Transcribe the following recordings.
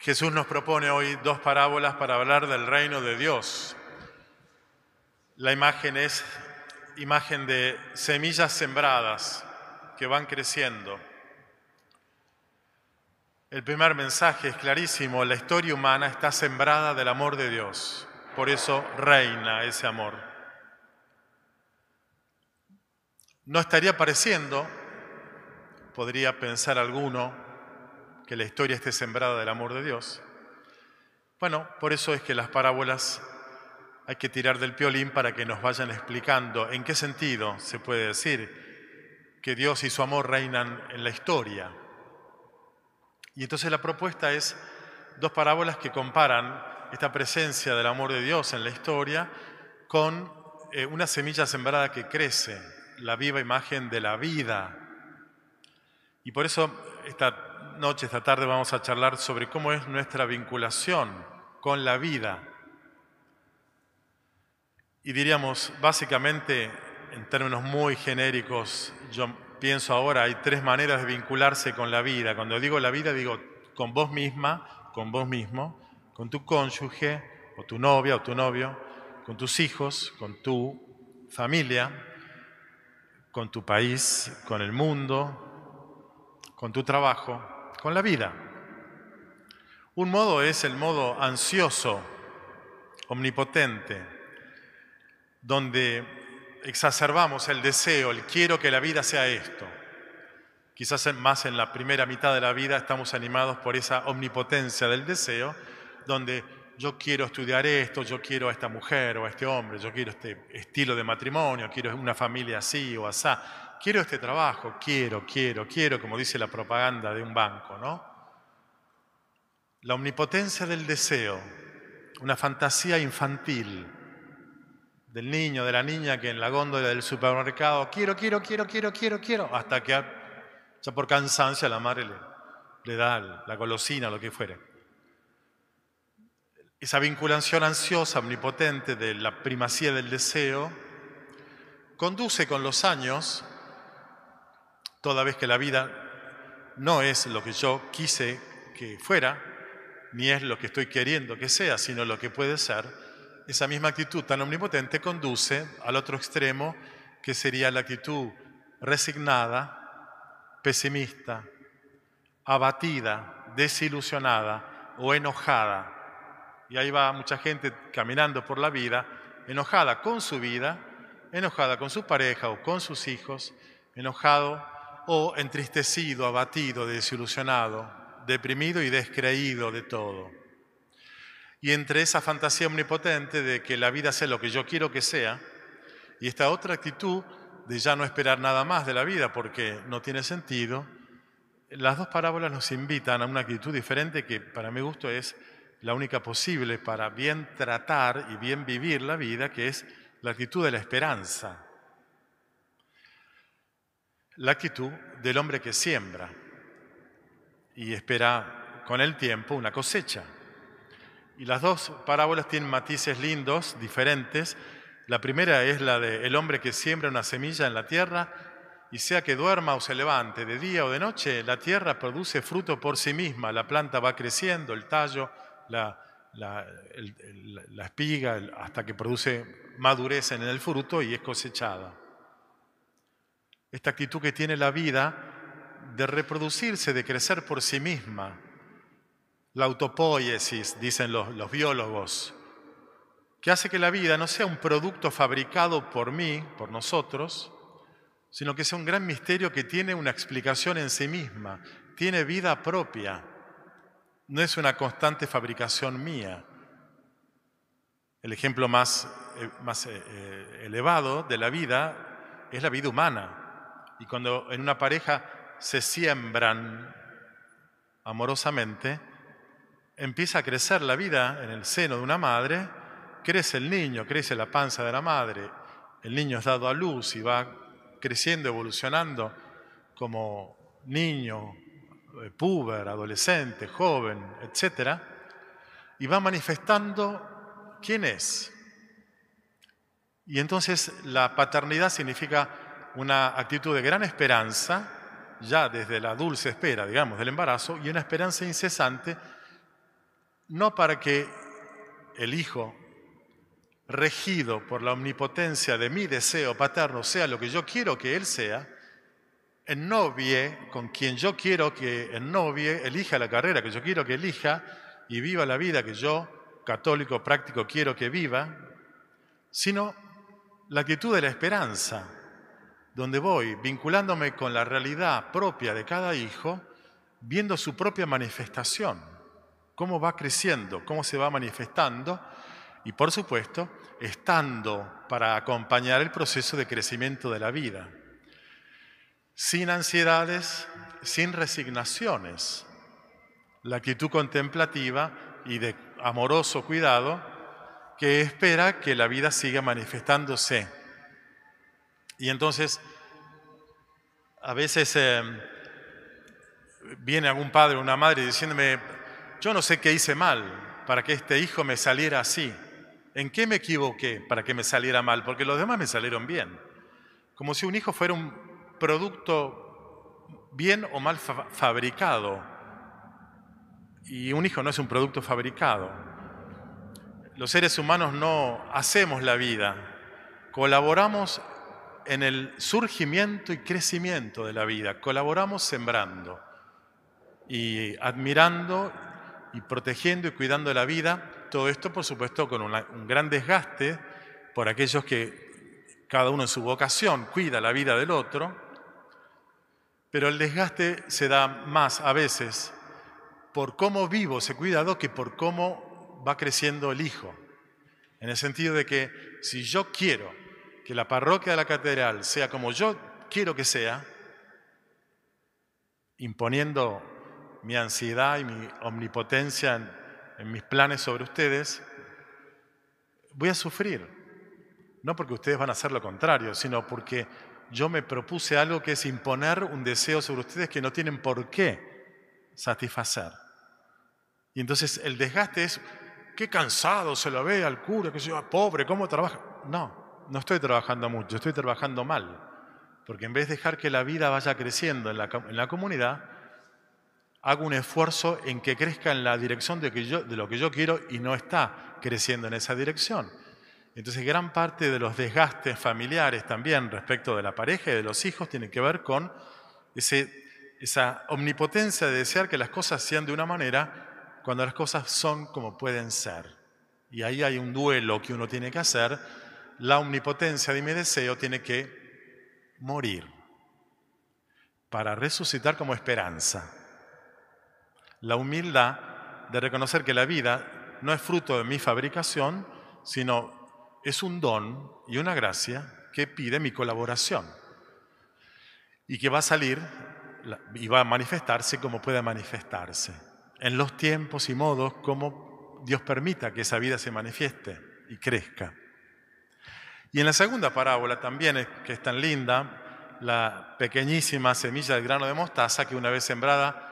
Jesús nos propone hoy dos parábolas para hablar del reino de Dios. La imagen es imagen de semillas sembradas que van creciendo. El primer mensaje es clarísimo, la historia humana está sembrada del amor de Dios, por eso reina ese amor. No estaría pareciendo, podría pensar alguno, que la historia esté sembrada del amor de Dios. Bueno, por eso es que las parábolas hay que tirar del piolín para que nos vayan explicando en qué sentido se puede decir que Dios y su amor reinan en la historia. Y entonces la propuesta es dos parábolas que comparan esta presencia del amor de Dios en la historia con eh, una semilla sembrada que crece, la viva imagen de la vida. Y por eso esta noche, esta tarde vamos a charlar sobre cómo es nuestra vinculación con la vida. Y diríamos, básicamente, en términos muy genéricos, yo pienso ahora, hay tres maneras de vincularse con la vida. Cuando digo la vida, digo con vos misma, con vos mismo, con tu cónyuge, o tu novia, o tu novio, con tus hijos, con tu familia, con tu país, con el mundo, con tu trabajo, con la vida. Un modo es el modo ansioso, omnipotente, donde exacerbamos el deseo, el quiero que la vida sea esto. Quizás más en la primera mitad de la vida estamos animados por esa omnipotencia del deseo, donde yo quiero estudiar esto, yo quiero a esta mujer o a este hombre, yo quiero este estilo de matrimonio, quiero una familia así o asá, quiero este trabajo, quiero, quiero, quiero, como dice la propaganda de un banco, ¿no? La omnipotencia del deseo, una fantasía infantil del niño, de la niña que en la góndola del supermercado, quiero, quiero, quiero, quiero, quiero, quiero, hasta que ya por cansancio la madre le, da la golosina, lo que fuere. Esa vinculación ansiosa, omnipotente de la primacía del deseo, conduce con los años, toda vez que la vida no es lo que yo quise que fuera, ni es lo que estoy queriendo que sea, sino lo que puede ser, esa misma actitud tan omnipotente conduce al otro extremo, que sería la actitud resignada, pesimista, abatida, desilusionada o enojada. Y ahí va mucha gente caminando por la vida, enojada con su vida, enojada con su pareja o con sus hijos, enojado o entristecido, abatido, desilusionado, deprimido y descreído de todo. Y entre esa fantasía omnipotente de que la vida sea lo que yo quiero que sea, y esta otra actitud de ya no esperar nada más de la vida porque no tiene sentido, las dos parábolas nos invitan a una actitud diferente que para mi gusto es la única posible para bien tratar y bien vivir la vida, que es la actitud de la esperanza. La actitud del hombre que siembra y espera con el tiempo una cosecha. Y las dos parábolas tienen matices lindos, diferentes. La primera es la de el hombre que siembra una semilla en la tierra y sea que duerma o se levante, de día o de noche, la tierra produce fruto por sí misma. La planta va creciendo, el tallo, la, la, la espiga, hasta que produce madurez en el fruto y es cosechada. Esta actitud que tiene la vida de reproducirse, de crecer por sí misma, la autopoiesis, dicen los, biólogos, que hace que la vida no sea un producto fabricado por mí, por nosotros, sino que sea un gran misterio que tiene una explicación en sí misma, tiene vida propia, no es una constante fabricación mía. El ejemplo más, eh, eh, eh, elevado de la vida es la vida humana. Y cuando en una pareja se siembran amorosamente, empieza a crecer la vida en el seno de una madre, crece el niño, crece la panza de la madre, el niño es dado a luz y va creciendo, evolucionando como niño, eh, puber, adolescente, joven, etc. Y va manifestando quién es. Y entonces la paternidad significa una actitud de gran esperanza, ya desde la dulce espera, digamos, del embarazo, y una esperanza incesante no para que el Hijo, regido por la omnipotencia de mi deseo paterno, sea lo que yo quiero que Él sea, ennovie con quien yo quiero que ennovie, elija la carrera que yo quiero que elija y viva la vida que yo, católico práctico, quiero que viva, sino la actitud de la esperanza, donde voy vinculándome con la realidad propia de cada hijo, viendo su propia manifestación, cómo va creciendo, cómo se va manifestando y por supuesto estando para acompañar el proceso de crecimiento de la vida, sin ansiedades, sin resignaciones. La actitud contemplativa y de amoroso cuidado que espera que la vida siga manifestándose. Y entonces, a veces eh, viene algún padre o una madre diciéndome, yo no sé qué hice mal para que este hijo me saliera así. ¿En qué me equivoqué para que me saliera mal? Porque los demás me salieron bien. Como si un hijo fuera un producto bien o mal fabricado. Y un hijo no es un producto fabricado. Los seres humanos no hacemos la vida, colaboramos en el surgimiento y crecimiento de la vida, colaboramos sembrando y admirando y protegiendo y cuidando la vida, todo esto por supuesto con un gran desgaste por aquellos que cada uno en su vocación cuida la vida del otro, pero el desgaste se da más a veces por cómo vivo ese cuidado que por cómo va creciendo el hijo. En el sentido de que si yo quiero que la parroquia de la catedral sea como yo quiero que sea, imponiendo mi ansiedad y mi omnipotencia en, mis planes sobre ustedes, voy a sufrir. No porque ustedes van a hacer lo contrario, sino porque yo me propuse algo que es imponer un deseo sobre ustedes que no tienen por qué satisfacer. Y entonces el desgaste es qué cansado se lo ve al cura, que se va pobre, ¿cómo trabaja? No, no estoy trabajando mucho, estoy trabajando mal. Porque en vez de dejar que la vida vaya creciendo en la, en la comunidad, hago un esfuerzo en que crezca en la dirección de, que yo, de lo que yo quiero y no está creciendo en esa dirección. Entonces, gran parte de los desgastes familiares también respecto de la pareja y de los hijos tiene que ver con ese, esa omnipotencia de desear que las cosas sean de una manera cuando las cosas son como pueden ser. Y ahí hay un duelo que uno tiene que hacer. La omnipotencia de mi deseo tiene que morir para resucitar como esperanza. La humildad de reconocer que la vida no es fruto de mi fabricación, sino es un don y una gracia que pide mi colaboración y que va a salir y va a manifestarse como puede manifestarse en los tiempos y modos como Dios permita que esa vida se manifieste y crezca. Y en la segunda parábola también, que es tan linda, la pequeñísima semilla del grano de mostaza que una vez sembrada,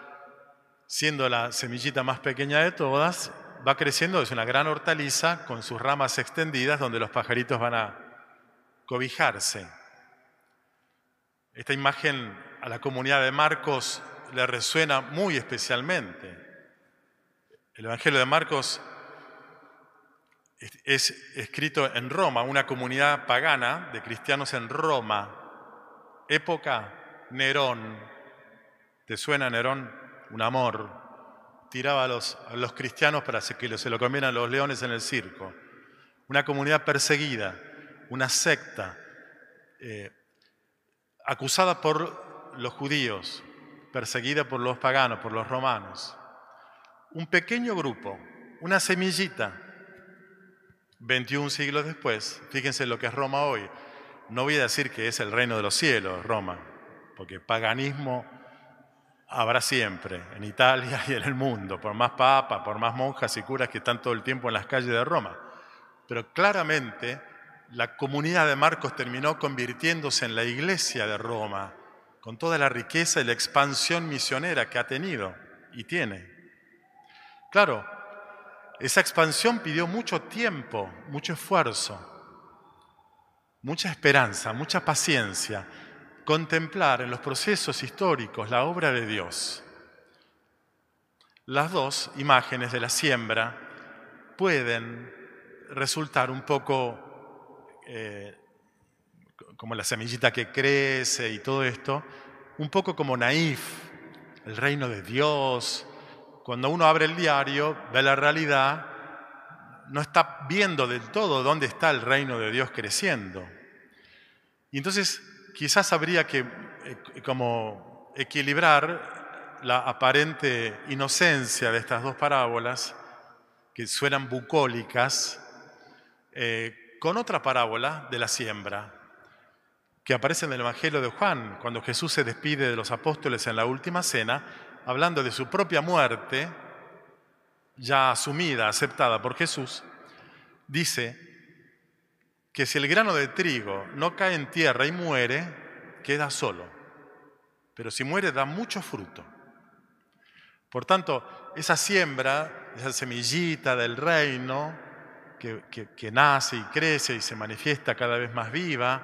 siendo la semillita más pequeña de todas, va creciendo, es una gran hortaliza con sus ramas extendidas donde los pajaritos van a cobijarse. Esta imagen a la comunidad de Marcos le resuena muy especialmente. El Evangelio de Marcos es escrito en Roma, una comunidad pagana de cristianos en Roma, época Nerón. ¿Te suena Nerón? Un amor. Tiraba a los, cristianos para que se lo comieran los leones en el circo. Una comunidad perseguida, una secta, eh, acusada por los judíos, perseguida por los paganos, por los romanos un pequeño grupo, una semillita, 21 siglos después, fíjense lo que es Roma hoy. No voy a decir que es el reino de los cielos, Roma, porque paganismo habrá siempre, en Italia y en el mundo, por más papas, por más monjas y curas que están todo el tiempo en las calles de Roma. Pero claramente la comunidad de Marcos terminó convirtiéndose en la iglesia de Roma, con toda la riqueza y la expansión misionera que ha tenido y tiene. Claro, esa expansión pidió mucho tiempo, mucho esfuerzo, mucha esperanza, mucha paciencia, contemplar en los procesos históricos la obra de Dios. las dos imágenes de la siembra pueden resultar un poco eh, como la semillita que crece y todo esto, un poco como naif, el reino de Dios. Cuando uno abre el diario, ve la realidad, no está viendo del todo dónde está el reino de Dios creciendo. Y entonces quizás habría que eh, como equilibrar la aparente inocencia de estas dos parábolas, que suenan bucólicas, eh, con otra parábola de la siembra, que aparece en el Evangelio de Juan, cuando Jesús se despide de los apóstoles en la última cena, hablando de su propia muerte, ya asumida, aceptada por Jesús, dice que si el grano de trigo no cae en tierra y muere, queda solo. Pero si muere da mucho fruto. Por tanto, esa siembra, esa semillita del reino que, que nace y crece y se manifiesta cada vez más viva,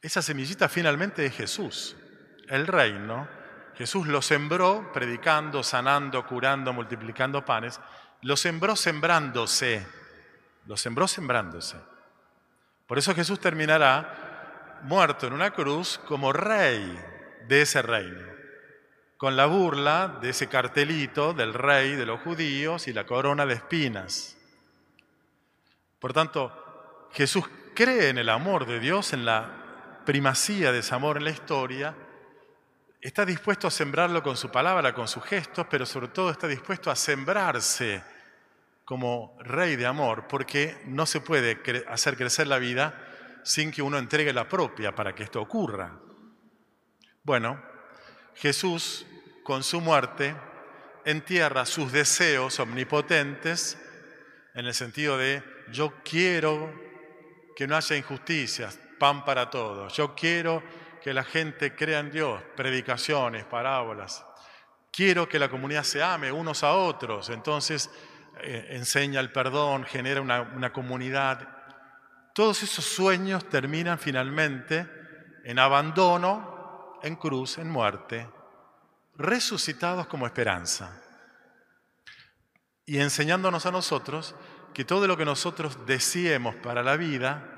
esa semillita finalmente es Jesús, el reino. Jesús lo sembró predicando, sanando, curando, multiplicando panes. Lo sembró sembrándose. Lo sembró sembrándose. Por eso Jesús terminará muerto en una cruz como rey de ese reino, con la burla de ese cartelito del rey de los judíos y la corona de espinas. Por tanto, Jesús cree en el amor de Dios, en la primacía de ese amor en la historia, está dispuesto a sembrarlo con su palabra, con sus gestos, pero sobre todo está dispuesto a sembrarse como rey de amor, porque no se puede hacer crecer la vida sin que uno entregue la propia para que esto ocurra. Bueno, Jesús con su muerte entierra sus deseos omnipotentes en el sentido de yo quiero que no haya injusticias, pan para todos. Yo quiero que la gente crea en Dios, predicaciones, parábolas. Quiero que la comunidad se ame unos a otros. Entonces eh, enseña el perdón, genera una, una comunidad. Todos esos sueños terminan finalmente en abandono, en cruz, en muerte, resucitados como esperanza. Y enseñándonos a nosotros que todo lo que nosotros deseemos para la vida,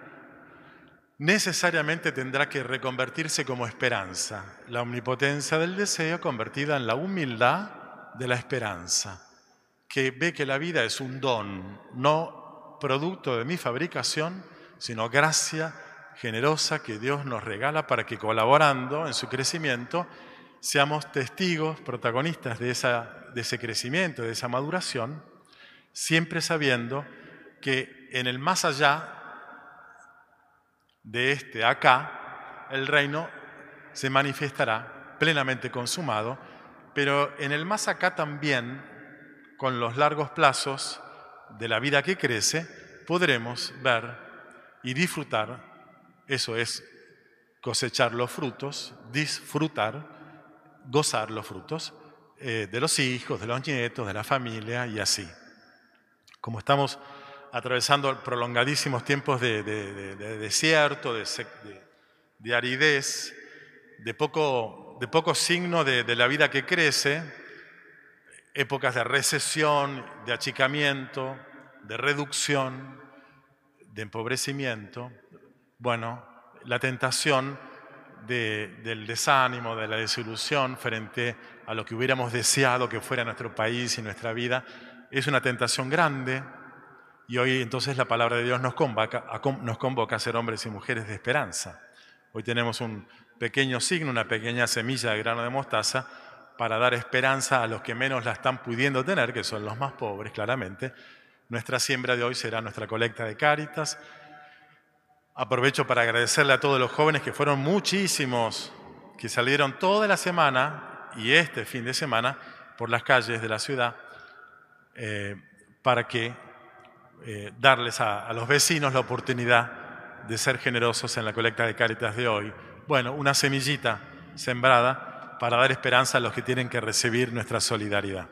necesariamente tendrá que reconvertirse como esperanza, la omnipotencia del deseo convertida en la humildad de la esperanza, que ve que la vida es un don, no producto de mi fabricación, sino gracia generosa que Dios nos regala para que colaborando en su crecimiento seamos testigos, protagonistas de, ese crecimiento, de esa maduración, siempre sabiendo que en el más allá de este acá, el reino se manifestará plenamente consumado, pero en el más acá también, con los largos plazos de la vida que crece, podremos ver y disfrutar, eso es cosechar los frutos, disfrutar, gozar los frutos eh, de los hijos, de los nietos, de la familia y así. Como estamos atravesando prolongadísimos tiempos de, desierto, de, aridez, de poco, de signo de, la vida que crece, épocas de recesión, de achicamiento, de reducción, de empobrecimiento. Bueno, la tentación del desánimo, de la desilusión frente a lo que hubiéramos deseado que fuera nuestro país y nuestra vida, es una tentación grande y hoy entonces la palabra de Dios nos convoca, a, nos convoca a ser hombres y mujeres de esperanza. Hoy tenemos un pequeño signo, una pequeña semilla de grano de mostaza para dar esperanza a los que menos la están pudiendo tener, que son los más pobres, claramente. Nuestra siembra de hoy será nuestra colecta de cáritas. Aprovecho para agradecerle a todos los jóvenes que fueron muchísimos, que salieron toda la semana y este fin de semana por las calles de la ciudad eh, para que eh, darles a, los vecinos la oportunidad de ser generosos en la colecta de Cáritas de hoy. Bueno, una semillita sembrada para dar esperanza a los que tienen que recibir nuestra solidaridad.